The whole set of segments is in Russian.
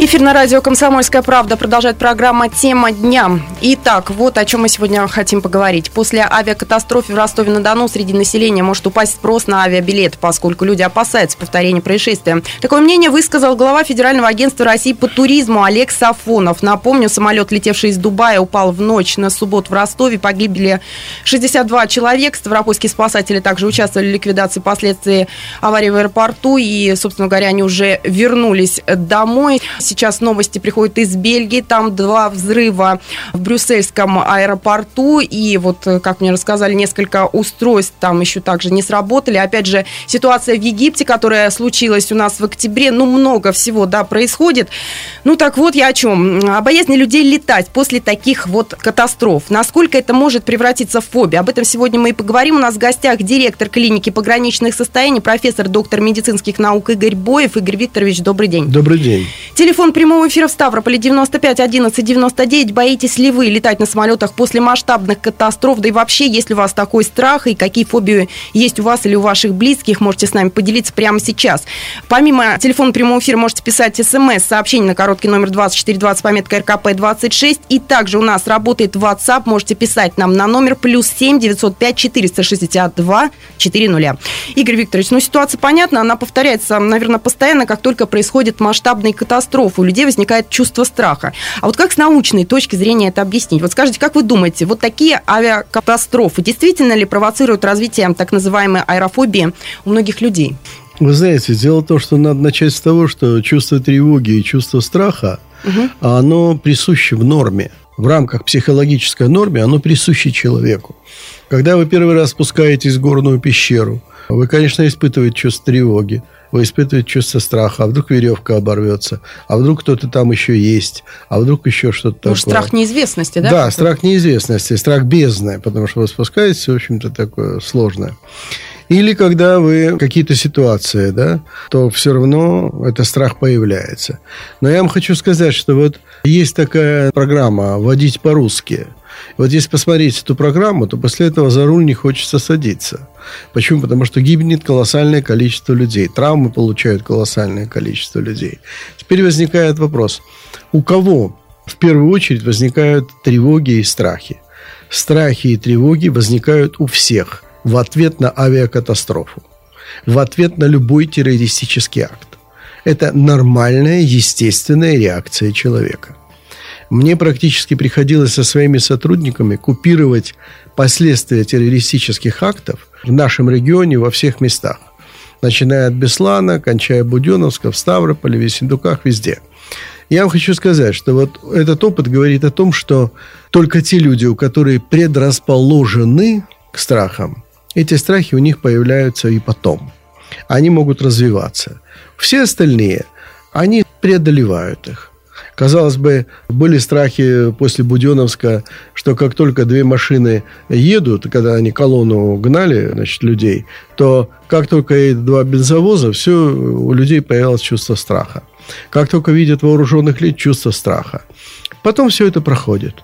Эфир на радио «Комсомольская правда» продолжает программа «Тема дня». Итак, вот о чем мы сегодня хотим поговорить. После авиакатастрофы в Ростове-на-Дону среди населения может упасть спрос на авиабилет, поскольку люди опасаются повторения происшествия. Такое мнение высказал глава Федерального агентства России по туризму Олег Сафонов. Напомню, самолет, летевший из Дубая, упал в ночь на субботу в Ростове. Погибли 62 человека. Ставропольские спасатели также участвовали в ликвидации последствий аварии в аэропорту. И, собственно говоря, они уже вернулись домой. Сейчас новости приходят из Бельгии. Там два взрыва в брюссельском аэропорту. И вот, как мне рассказали, несколько устройств там еще также не сработали. Опять же, ситуация в Египте, которая случилась у нас в октябре. Ну, много всего, да, происходит. Ну, так вот я о чем. О боязни людей летать после таких вот катастроф. Насколько это может превратиться в фобию? Об этом сегодня мы и поговорим. У нас в гостях директор клиники пограничных состояний, профессор, доктор медицинских наук Игорь Боев. Игорь Викторович, добрый день. Добрый день. Телефон Телефон прямого эфира в Ставрополе 95 11 99. Боитесь ли вы летать на самолетах после масштабных катастроф? Да и вообще, есть ли у вас такой страх и какие фобии есть у вас или у ваших близких? Можете с нами поделиться прямо сейчас. Помимо телефона прямого эфира можете писать смс, сообщение на короткий номер 2420, пометка РКП 26. И также у нас работает WhatsApp. Можете писать нам на номер плюс 7 905 462 400. Игорь Викторович, ну ситуация понятна, она повторяется, наверное, постоянно, как только происходит масштабные катастрофы катастроф, у людей возникает чувство страха. А вот как с научной точки зрения это объяснить? Вот скажите, как вы думаете, вот такие авиакатастрофы действительно ли провоцируют развитие так называемой аэрофобии у многих людей? Вы знаете, дело в том, что надо начать с того, что чувство тревоги и чувство страха, угу. оно присуще в норме. В рамках психологической нормы оно присуще человеку. Когда вы первый раз спускаетесь в горную пещеру, вы, конечно, испытываете чувство тревоги вы испытываете чувство страха, а вдруг веревка оборвется, а вдруг кто-то там еще есть, а вдруг еще что-то Может, такое. страх неизвестности, да? Да, страх неизвестности, страх бездны, потому что вы спускаетесь, в общем-то, такое сложное. Или когда вы какие-то ситуации, да, то все равно это страх появляется. Но я вам хочу сказать, что вот есть такая программа «Водить по-русски». Вот если посмотреть эту программу, то после этого за руль не хочется садиться. Почему? Потому что гибнет колоссальное количество людей. Травмы получают колоссальное количество людей. Теперь возникает вопрос. У кого в первую очередь возникают тревоги и страхи? Страхи и тревоги возникают у всех в ответ на авиакатастрофу, в ответ на любой террористический акт. Это нормальная, естественная реакция человека. Мне практически приходилось со своими сотрудниками купировать последствия террористических актов в нашем регионе во всех местах. Начиная от Беслана, кончая Буденовска, в Ставрополе, в Весендуках, везде. Я вам хочу сказать, что вот этот опыт говорит о том, что только те люди, у которых предрасположены к страхам, эти страхи у них появляются и потом. Они могут развиваться. Все остальные, они преодолевают их. Казалось бы, были страхи после Буденовска, что как только две машины едут, когда они колонну гнали, значит, людей, то как только едут два бензовоза, все, у людей появилось чувство страха. Как только видят вооруженных лиц, чувство страха. Потом все это проходит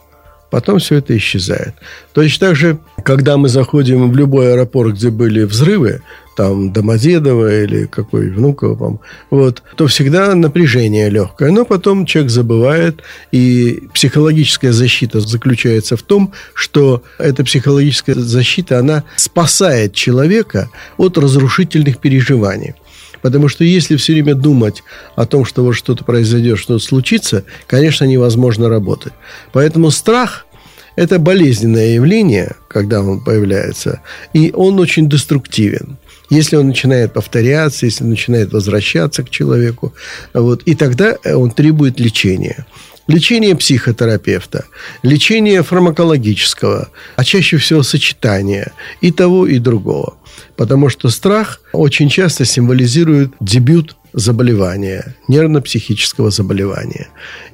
потом все это исчезает. Точно так же, когда мы заходим в любой аэропорт, где были взрывы, там Домодедово или какой Внуково, там, вот, то всегда напряжение легкое. Но потом человек забывает, и психологическая защита заключается в том, что эта психологическая защита, она спасает человека от разрушительных переживаний. Потому что если все время думать о том, что вот что-то произойдет, что-то случится, конечно, невозможно работать. Поэтому страх – это болезненное явление, когда он появляется, и он очень деструктивен если он начинает повторяться, если начинает возвращаться к человеку, вот, и тогда он требует лечения. Лечение психотерапевта, лечение фармакологического, а чаще всего сочетание и того, и другого. Потому что страх очень часто символизирует дебют заболевания, нервно-психического заболевания.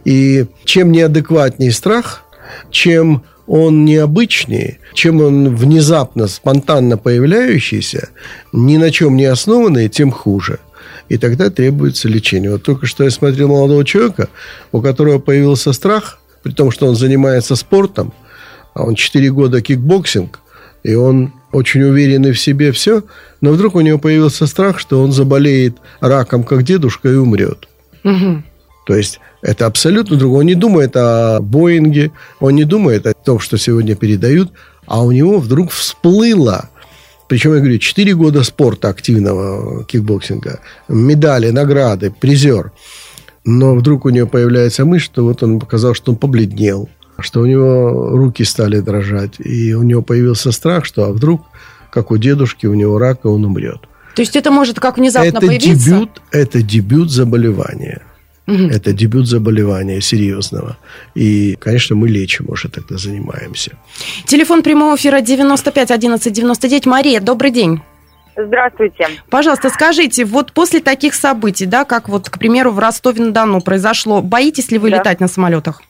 И чем неадекватнее страх, чем он необычнее, чем он внезапно, спонтанно появляющийся, ни на чем не основанный, тем хуже. И тогда требуется лечение. Вот только что я смотрел молодого человека, у которого появился страх, при том, что он занимается спортом, а он 4 года кикбоксинг, и он очень уверенный в себе, все, но вдруг у него появился страх, что он заболеет раком, как дедушка, и умрет. Мгм. То есть это абсолютно другое. Он не думает о Боинге, он не думает о том, что сегодня передают, а у него вдруг всплыло, причем, я говорю, 4 года спорта активного кикбоксинга, медали, награды, призер. Но вдруг у него появляется мысль, что вот он показал, что он побледнел, что у него руки стали дрожать, и у него появился страх, что а вдруг, как у дедушки, у него рак, и он умрет. То есть это может как внезапно это появиться? дебют, это дебют заболевания. Мгм. Это дебют заболевания серьезного. И, конечно, мы лечим уже тогда занимаемся. Телефон прямого эфира 95 11 99. Мария, добрый день. Здравствуйте. Пожалуйста, скажите, вот после таких событий, да, как вот, к примеру, в Ростове-на-Дону произошло, боитесь ли вы Да. летать на самолетах?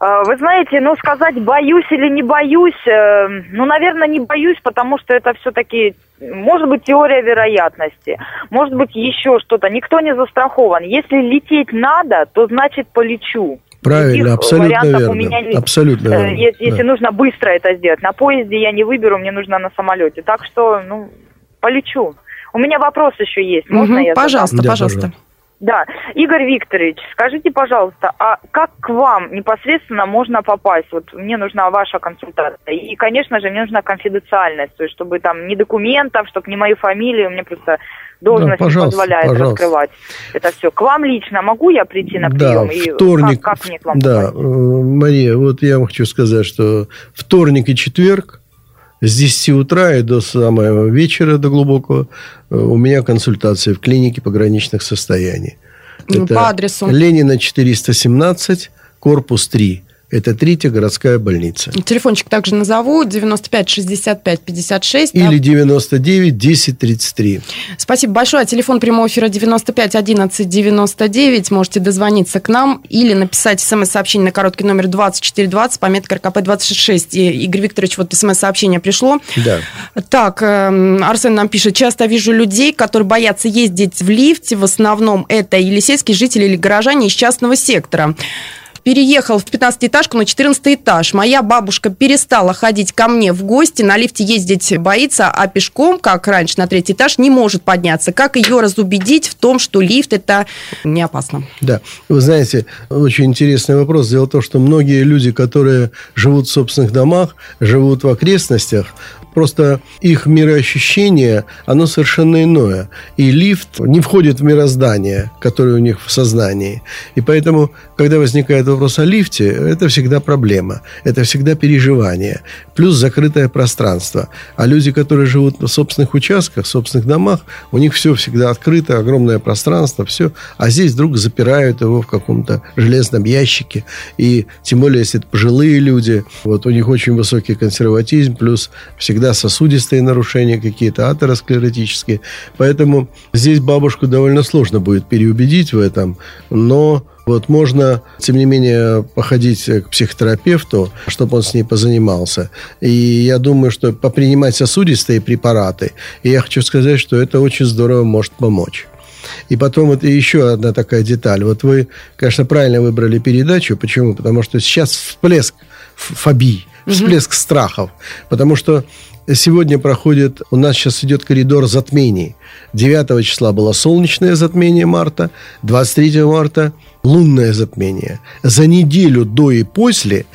Э, Вы знаете, ну сказать боюсь или не боюсь, э, ну, наверное, не боюсь, потому что это все-таки, может быть, теория вероятности, может быть, еще что-то. Никто не застрахован. Если лететь надо, то значит полечу. Правильно, Других абсолютно вариантов верно. у меня нет. Абсолютно Э, верно. Если, если да. нужно быстро это сделать. На поезде я не выберу, мне нужно на самолете. Так что, ну, полечу. У меня вопрос еще есть. Можно Мгм, я задам? Пожалуйста, Да, пожалуйста. Да, Игорь Викторович, скажите, пожалуйста, а как к вам непосредственно можно попасть? Вот мне нужна ваша консультация. И, конечно же, мне нужна конфиденциальность, то есть чтобы там ни документов, чтобы не мою фамилию, мне просто должность Да, не пожалуйста, позволяет пожалуйста. раскрывать это все. К вам лично могу я прийти на прием? Да, И вторник. как, как мне к вам да, попасть? э, Мария, вот я вам хочу сказать, что вторник и четверг с 10 утра и до самого вечера, до глубокого, э, у меня консультация в клинике пограничных состояний. Ну, по адресу. Ленина 417, корпус 3. Это третья городская больница. Телефончик также назову 95 65 56. да. Или 99 10 33. Спасибо большое. Телефон прямого эфира 95 11 99. Можете дозвониться к нам или написать смс-сообщение на короткий номер 2420, пометка РКП 26. И, Игорь Викторович, вот смс-сообщение пришло. Да. Так, эм, Арсен нам пишет, часто вижу людей, которые боятся ездить в лифте, в основном это или сельские жители, или горожане из частного сектора. Переехал в 15-этажку на 14 этаж. Моя бабушка перестала ходить ко мне в гости, на лифте ездить боится, а пешком, как раньше, на третий этаж не может подняться. Как ее разубедить в том, что лифт это не опасно? Да, вы знаете, очень интересный вопрос. Дело в том, что многие люди, которые живут в собственных домах, живут в окрестностях, просто их мироощущение, оно совершенно иное. И лифт не входит в мироздание, которое у них в сознании. И поэтому, когда возникает вопрос о лифте, это всегда проблема. Это всегда переживание. Плюс закрытое пространство. А люди, которые живут в собственных участках, в собственных домах, у них все всегда открыто, огромное пространство, все. А здесь вдруг запирают его в каком-то железном ящике. И тем более, если это пожилые люди, вот у них очень высокий консерватизм, плюс всегда сосудистые нарушения какие-то, атеросклеротические. Поэтому здесь бабушку довольно сложно будет переубедить в этом, но вот можно, тем не менее, походить к психотерапевту, чтобы он с ней позанимался. И я думаю, что попринимать сосудистые препараты, и я хочу сказать, что это очень здорово может помочь. И потом вот еще одна такая деталь. Вот вы, конечно, правильно выбрали передачу. Почему? Потому что сейчас всплеск фобий, всплеск страхов. Потому что сегодня проходит, у нас сейчас идет коридор затмений. 9 числа было солнечное затмение марта, 23 марта лунное затмение. За неделю до и после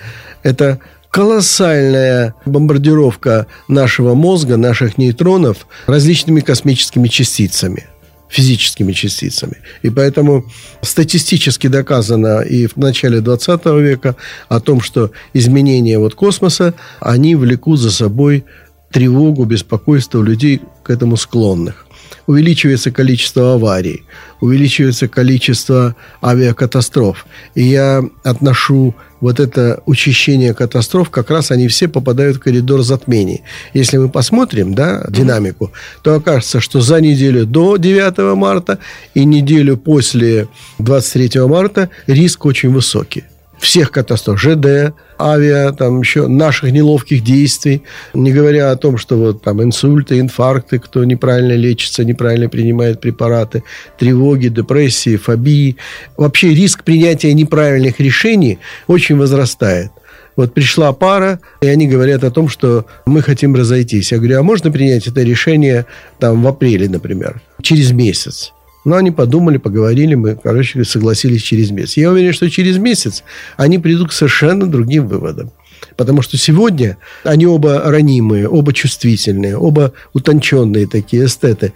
это колоссальная бомбардировка нашего мозга, наших нейтронов различными космическими частицами физическими частицами. И поэтому статистически доказано и в начале 20 века о том, что изменения вот космоса, они влекут за собой тревогу, беспокойство у людей к этому склонных. Увеличивается количество аварий, увеличивается количество авиакатастроф. И я отношу вот это учащение катастроф, как раз они все попадают в коридор затмений. Если мы посмотрим да, динамику, то окажется, что за неделю до 9 марта и неделю после 23 марта риск очень высокий всех катастроф, ЖД, авиа, там еще наших неловких действий, не говоря о том, что вот там инсульты, инфаркты, кто неправильно лечится, неправильно принимает препараты, тревоги, депрессии, фобии. Вообще риск принятия неправильных решений очень возрастает. Вот пришла пара, и они говорят о том, что мы хотим разойтись. Я говорю, а можно принять это решение там в апреле, например, через месяц? Но они подумали, поговорили, мы, короче, согласились через месяц. Я уверен, что через месяц они придут к совершенно другим выводам. Потому что сегодня они оба ранимые, оба чувствительные, оба утонченные такие эстеты.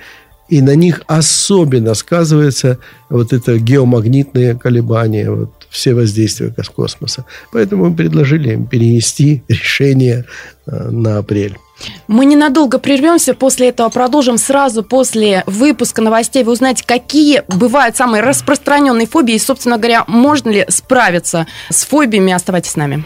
И на них особенно сказывается вот это геомагнитные колебания, вот все воздействия космоса. Поэтому мы предложили им перенести решение э, на апрель. Мы ненадолго прервемся, после этого продолжим сразу после выпуска новостей. Вы узнаете, какие бывают самые распространенные фобии, и, собственно говоря, можно ли справиться с фобиями. Оставайтесь с нами.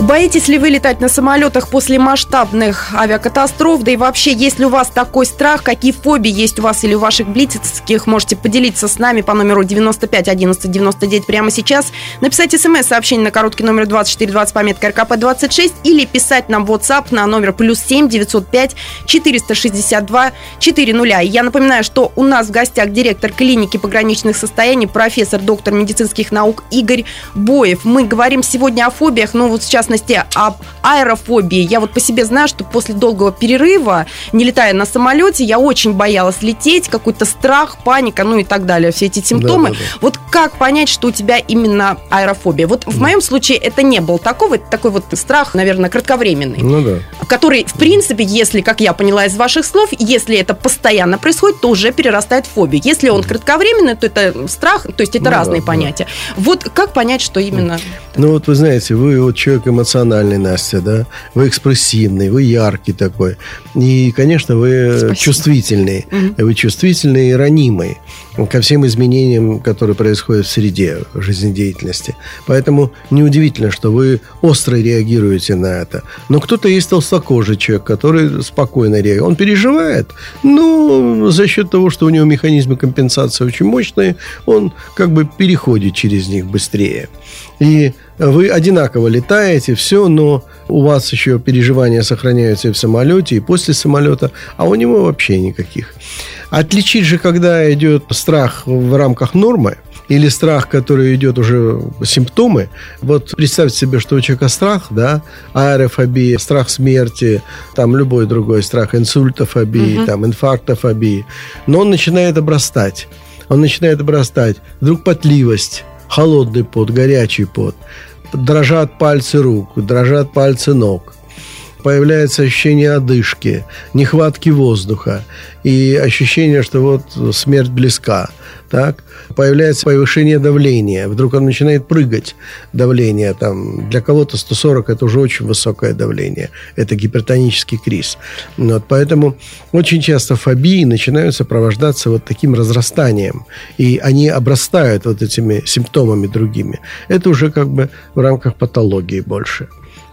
Боитесь ли вы летать на самолетах после масштабных авиакатастроф? Да и вообще, есть ли у вас такой страх? Какие фобии есть у вас или у ваших близких? Можете поделиться с нами по номеру 95 11 99 прямо сейчас. Написать смс-сообщение на короткий номер 2420 пометка РКП 26 или писать нам в WhatsApp на номер плюс 7 905 462 400. И я напоминаю, что у нас в гостях директор клиники пограничных состояний, профессор, доктор медицинских наук Игорь Боев. Мы говорим сегодня о фобиях, но вот сейчас частности, об аэрофобии. Я вот по себе знаю, что после долгого перерыва, не летая на самолете, я очень боялась лететь, какой-то страх, паника, ну и так далее, все эти симптомы. Да, да, да. Вот как понять, что у тебя именно аэрофобия? Вот в моем случае это не был такого, это такой вот страх, наверное, кратковременный. Ну да. Который, в принципе, если, как я поняла из ваших слов, если это постоянно происходит, то уже перерастает в фобию. Если он кратковременный, то это страх, то есть это ну, разные да, понятия. Да. Вот как понять, что именно... Ну вот вы знаете, вы вот человек эмоциональный, Настя, да? Вы экспрессивный, вы яркий такой. И, конечно, вы Спасибо. чувствительный. Угу. Вы чувствительный и ранимый ко всем изменениям, которые происходят в среде жизнедеятельности. Поэтому неудивительно, что вы остро реагируете на это. Но кто-то есть толстокожий человек, который спокойно реагирует. Он переживает, но за счет того, что у него механизмы компенсации очень мощные, он как бы переходит через них быстрее. И вы одинаково летаете, все, но у вас еще переживания сохраняются и в самолете, и после самолета, а у него вообще никаких. Отличить же, когда идет страх в рамках нормы, или страх, который идет уже симптомы. Вот представьте себе, что у человека страх, да, аэрофобия, страх смерти, там любой другой страх, инсультофобии, угу. там инфарктофобии. Но он начинает обрастать. Он начинает обрастать. Вдруг потливость, холодный пот, горячий пот дрожат пальцы рук, дрожат пальцы ног. Появляется ощущение одышки, нехватки воздуха и ощущение, что вот смерть близка. Так? Появляется повышение давления. Вдруг он начинает прыгать. Давление там, для кого-то 140 – это уже очень высокое давление. Это гипертонический криз. Вот, поэтому очень часто фобии начинают сопровождаться вот таким разрастанием. И они обрастают вот этими симптомами другими. Это уже как бы в рамках патологии больше.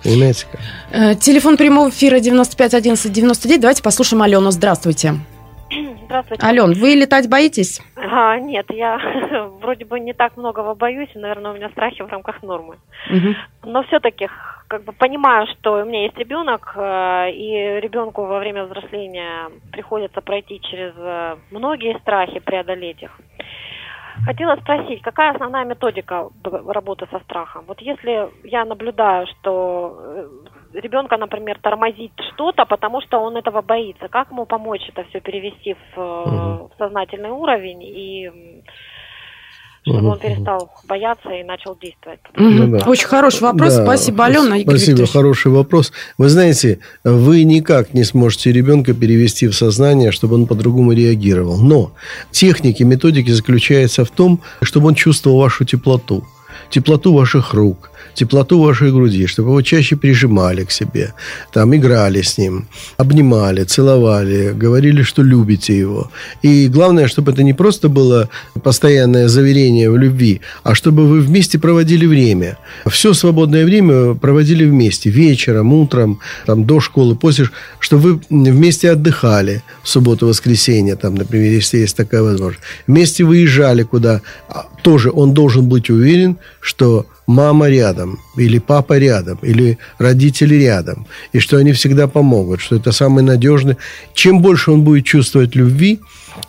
Понимаете как? Э, телефон прямого эфира 95 11 99. Давайте послушаем Алену. Здравствуйте. Здравствуйте. Ален, вы летать боитесь? А, нет, я вроде бы не так многого боюсь, наверное, у меня страхи в рамках нормы. Угу. Но все-таки как бы понимаю, что у меня есть ребенок, э, и ребенку во время взросления приходится пройти через э, многие страхи, преодолеть их. Хотела спросить, какая основная методика работы со страхом? Вот если я наблюдаю, что э, ребенка, например, тормозит что-то, потому что он этого боится, как ему помочь это все перевести в, угу. в сознательный уровень и чтобы он перестал бояться и начал действовать. Ну, да. Очень хороший вопрос. Да. Спасибо, Алена. Игорь Спасибо, Викторович. хороший вопрос. Вы знаете, вы никак не сможете ребенка перевести в сознание, чтобы он по-другому реагировал. Но техники, методики заключаются в том, чтобы он чувствовал вашу теплоту теплоту ваших рук, теплоту вашей груди, чтобы его чаще прижимали к себе, там играли с ним, обнимали, целовали, говорили, что любите его. И главное, чтобы это не просто было постоянное заверение в любви, а чтобы вы вместе проводили время. Все свободное время проводили вместе, вечером, утром, там, до школы, после, чтобы вы вместе отдыхали в субботу-воскресенье, там, например, если есть такая возможность. Вместе выезжали куда. Тоже он должен быть уверен, что мама рядом, или папа рядом, или родители рядом, и что они всегда помогут, что это самый надежный. Чем больше он будет чувствовать любви,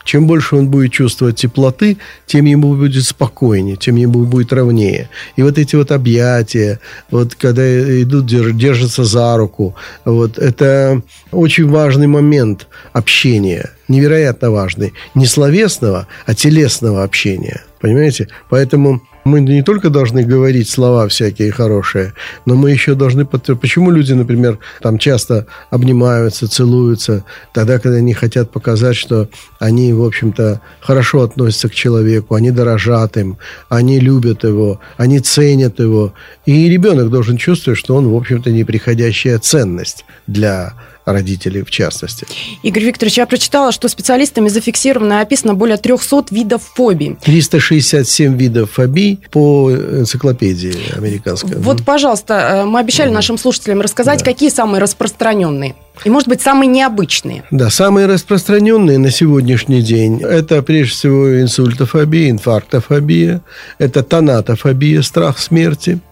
чем больше он будет чувствовать теплоты, тем ему будет спокойнее, тем ему будет ровнее. И вот эти вот объятия, вот когда идут, держатся за руку, вот это очень важный момент общения, невероятно важный. Не словесного, а телесного общения. Понимаете? Поэтому мы не только должны говорить слова всякие хорошие, но мы еще должны... Почему люди, например, там часто обнимаются, целуются, тогда, когда они хотят показать, что они, в общем-то, хорошо относятся к человеку, они дорожат им, они любят его, они ценят его. И ребенок должен чувствовать, что он, в общем-то, неприходящая ценность для родителей в частности. Игорь Викторович, я прочитала, что специалистами зафиксировано и описано более 300 видов фобий. 367 видов фобий по энциклопедии американской. Вот, пожалуйста, э, мы обещали нашим слушателям рассказать, да. какие самые распространенные. И, может быть, самые необычные. Да, самые распространенные на сегодняшний день – это, прежде всего, инсультофобия, инфарктофобия, это тонатофобия, страх смерти –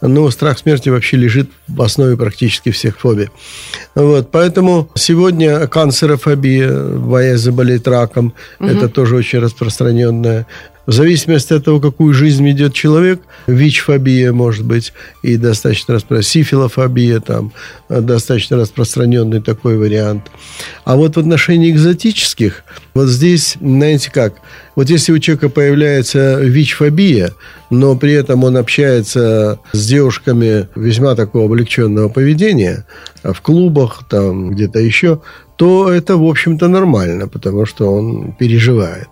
но страх смерти вообще лежит в основе практически всех фобий. Вот, поэтому сегодня канцерофобия, боязнь заболеть раком, угу. это тоже очень распространенная в зависимости от того, какую жизнь ведет человек, ВИЧ-фобия может быть и достаточно распространенная, сифилофобия там достаточно распространенный такой вариант. А вот в отношении экзотических, вот здесь, знаете как, вот если у человека появляется ВИЧ-фобия, но при этом он общается с девушками весьма такого облегченного поведения, в клубах, там где-то еще, то это, в общем-то, нормально, потому что он переживает.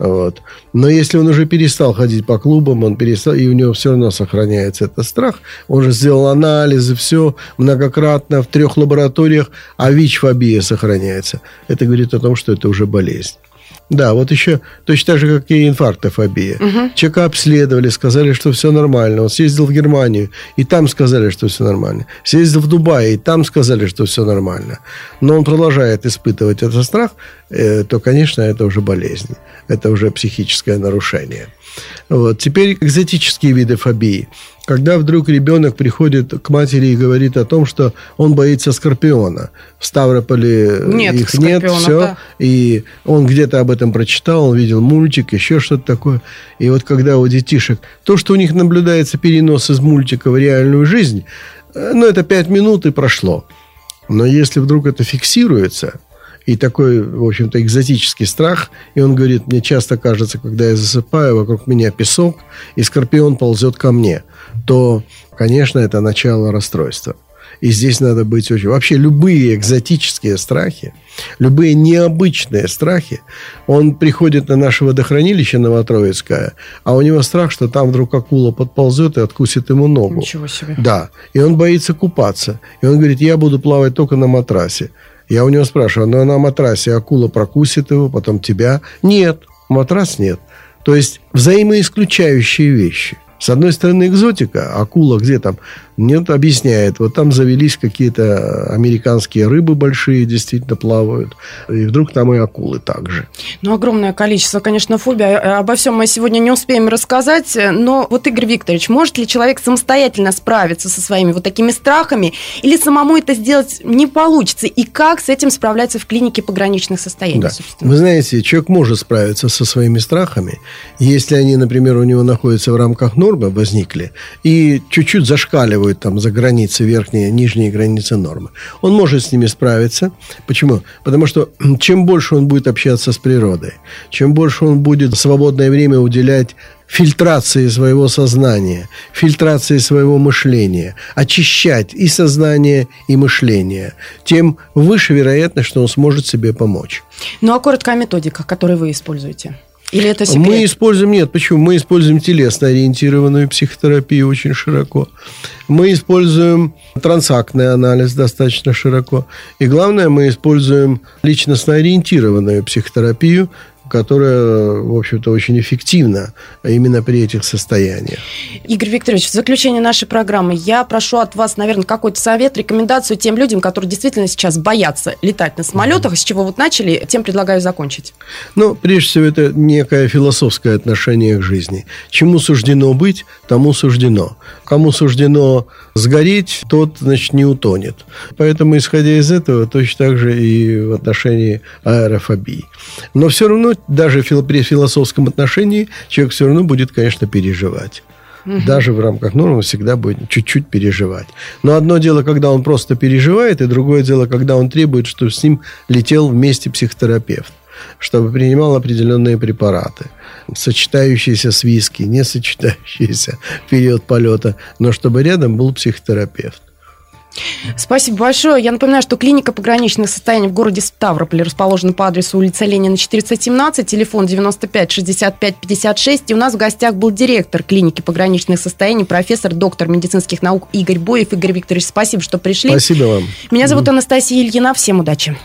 Вот. Но если он уже перестал ходить по клубам, он перестал, и у него все равно сохраняется этот страх, он же сделал анализы, все многократно в трех лабораториях, а ВИЧ-фобия сохраняется. Это говорит о том, что это уже болезнь. Да, вот еще точно так же, как и инфарктофобия. Угу. Человека обследовали, сказали, что все нормально. Он съездил в Германию, и там сказали, что все нормально. Съездил в Дубай, и там сказали, что все нормально. Но он продолжает испытывать этот страх, э, то, конечно, это уже болезнь. Это уже психическое нарушение. Вот. Теперь экзотические виды фобии. Когда вдруг ребенок приходит к матери и говорит о том, что он боится скорпиона. В Ставрополе нет, их нет, все. Да. И он где-то об этом прочитал, он видел мультик, еще что-то такое. И вот когда у детишек... То, что у них наблюдается перенос из мультика в реальную жизнь, э, ну, это пять минут и прошло. Но если вдруг это фиксируется, и такой, в общем-то, экзотический страх. И он говорит, мне часто кажется, когда я засыпаю, вокруг меня песок, и скорпион ползет ко мне, то, конечно, это начало расстройства. И здесь надо быть очень... Вообще любые экзотические страхи, любые необычные страхи, он приходит на наше водохранилище Новотроицкое, а у него страх, что там вдруг акула подползет и откусит ему ногу. Ничего себе. Да. И он боится купаться. И он говорит, я буду плавать только на матрасе. Я у него спрашиваю, ну на матрасе акула прокусит его, потом тебя? Нет, матрас нет. То есть взаимоисключающие вещи. С одной стороны, экзотика, акула где там нет, объясняет. Вот там завелись какие-то американские рыбы большие, действительно плавают. И вдруг там и акулы также. Ну, огромное количество, конечно, фобий. А, обо всем мы сегодня не успеем рассказать. Но вот, Игорь Викторович, может ли человек самостоятельно справиться со своими вот такими страхами? Или самому это сделать не получится? И как с этим справляться в клинике пограничных состояний, да. Вы знаете, человек может справиться со своими страхами, если они, например, у него находятся в рамках нормы, возникли, и чуть-чуть зашкаливают выдерживают там за границы верхние, нижние границы нормы. Он может с ними справиться. Почему? Потому что чем больше он будет общаться с природой, чем больше он будет свободное время уделять фильтрации своего сознания, фильтрации своего мышления, очищать и сознание, и мышление, тем выше вероятность, что он сможет себе помочь. Ну а короткая методика, которую вы используете? Или это секрет? Мы используем, нет, почему? Мы используем телесно-ориентированную психотерапию очень широко. Мы используем трансактный анализ достаточно широко. И главное, мы используем личностно-ориентированную психотерапию, которая, в общем-то, очень эффективна именно при этих состояниях. Игорь Викторович, в заключение нашей программы я прошу от вас, наверное, какой-то совет, рекомендацию тем людям, которые действительно сейчас боятся летать на самолетах, с чего вот начали, тем предлагаю закончить. Ну, прежде всего, это некое философское отношение к жизни. Чему суждено быть, тому суждено. Кому суждено сгореть, тот, значит, не утонет. Поэтому, исходя из этого, точно так же и в отношении аэрофобии. Но все равно, даже при философском отношении, человек все равно будет, конечно, переживать. Угу. Даже в рамках нормы всегда будет чуть-чуть переживать. Но одно дело, когда он просто переживает, и другое дело, когда он требует, чтобы с ним летел вместе психотерапевт чтобы принимал определенные препараты, сочетающиеся с виски, не сочетающиеся в период полета, но чтобы рядом был психотерапевт. Спасибо большое. Я напоминаю, что клиника пограничных состояний в городе Ставрополе расположена по адресу улица Ленина, 417, телефон 95 65 56. И у нас в гостях был директор клиники пограничных состояний, профессор, доктор медицинских наук Игорь Боев. Игорь Викторович, спасибо, что пришли. Спасибо вам. Меня зовут Анастасия Ильина. Всем удачи.